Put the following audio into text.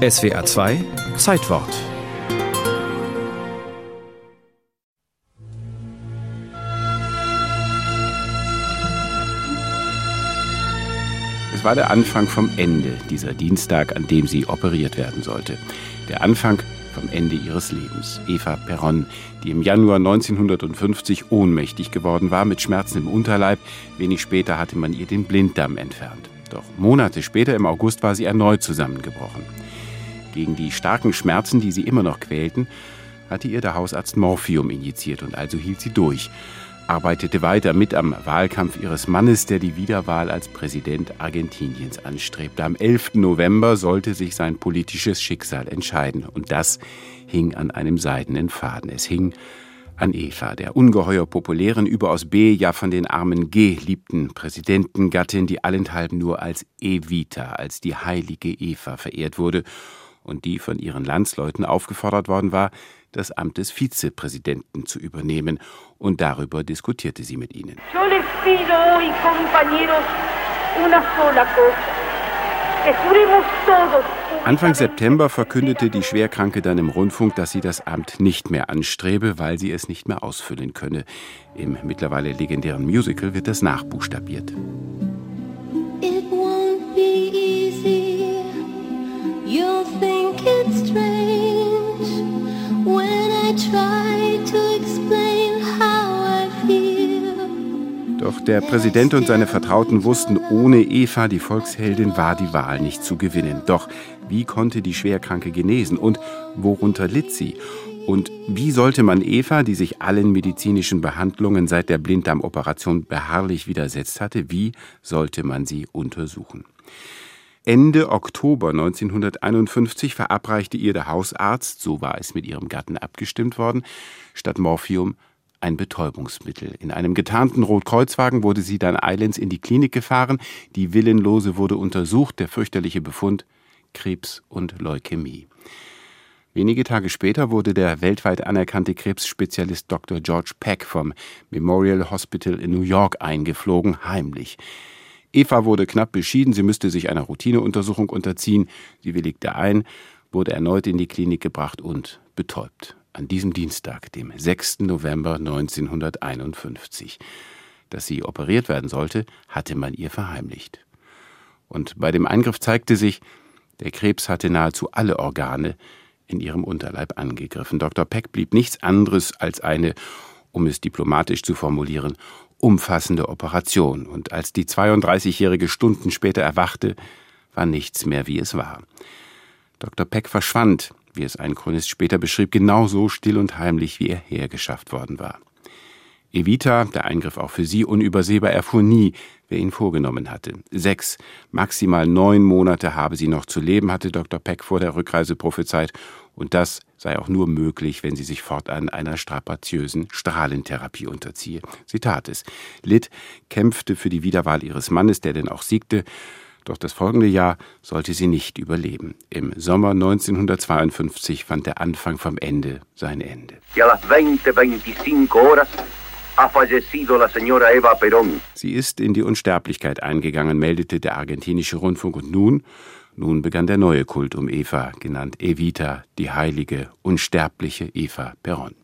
SWA 2 Zeitwort Es war der Anfang vom Ende dieser Dienstag, an dem sie operiert werden sollte. Der Anfang vom Ende ihres Lebens. Eva Perron, die im Januar 1950 ohnmächtig geworden war, mit Schmerzen im Unterleib. Wenig später hatte man ihr den Blinddarm entfernt. Doch Monate später, im August, war sie erneut zusammengebrochen. Gegen die starken Schmerzen, die sie immer noch quälten, hatte ihr der Hausarzt Morphium injiziert und also hielt sie durch arbeitete weiter mit am Wahlkampf ihres Mannes, der die Wiederwahl als Präsident Argentiniens anstrebte. Am 11. November sollte sich sein politisches Schicksal entscheiden. Und das hing an einem seidenen Faden. Es hing an Eva, der ungeheuer populären, überaus B, ja von den armen G liebten Präsidentengattin, die allenthalben nur als Evita, als die heilige Eva verehrt wurde und die von ihren Landsleuten aufgefordert worden war, das Amt des Vizepräsidenten zu übernehmen. Und darüber diskutierte sie mit ihnen. Anfang September verkündete die Schwerkranke dann im Rundfunk, dass sie das Amt nicht mehr anstrebe, weil sie es nicht mehr ausfüllen könne. Im mittlerweile legendären Musical wird das nachbuchstabiert. Der Präsident und seine Vertrauten wussten, ohne Eva, die Volksheldin, war die Wahl nicht zu gewinnen. Doch wie konnte die Schwerkranke genesen und worunter litt sie? Und wie sollte man Eva, die sich allen medizinischen Behandlungen seit der Blinddarmoperation beharrlich widersetzt hatte, wie sollte man sie untersuchen? Ende Oktober 1951 verabreichte ihr der Hausarzt, so war es mit ihrem Gatten abgestimmt worden, statt Morphium ein Betäubungsmittel. In einem getarnten Rotkreuzwagen wurde sie dann eilends in die Klinik gefahren. Die Willenlose wurde untersucht. Der fürchterliche Befund Krebs und Leukämie. Wenige Tage später wurde der weltweit anerkannte Krebsspezialist Dr. George Peck vom Memorial Hospital in New York eingeflogen, heimlich. Eva wurde knapp beschieden, sie müsste sich einer Routineuntersuchung unterziehen. Sie willigte ein, wurde erneut in die Klinik gebracht und betäubt. An diesem Dienstag, dem 6. November 1951. Dass sie operiert werden sollte, hatte man ihr verheimlicht. Und bei dem Eingriff zeigte sich, der Krebs hatte nahezu alle Organe in ihrem Unterleib angegriffen. Dr. Peck blieb nichts anderes als eine, um es diplomatisch zu formulieren, umfassende Operation, und als die 32-jährige Stunden später erwachte, war nichts mehr, wie es war. Dr. Peck verschwand, wie es ein Chronist später beschrieb, genauso still und heimlich, wie er hergeschafft worden war. Evita, der Eingriff auch für sie unübersehbar, erfuhr nie, wer ihn vorgenommen hatte. Sechs, maximal neun Monate habe sie noch zu leben, hatte Dr. Peck vor der Rückreise prophezeit, und das sei auch nur möglich, wenn sie sich fortan einer strapaziösen Strahlentherapie unterziehe. Sie tat es. Litt kämpfte für die Wiederwahl ihres Mannes, der denn auch siegte, doch das folgende Jahr sollte sie nicht überleben. Im Sommer 1952 fand der Anfang vom Ende sein Ende. Sie ist in die Unsterblichkeit eingegangen, meldete der argentinische Rundfunk und nun nun begann der neue Kult um Eva, genannt Evita, die heilige, unsterbliche Eva Perron.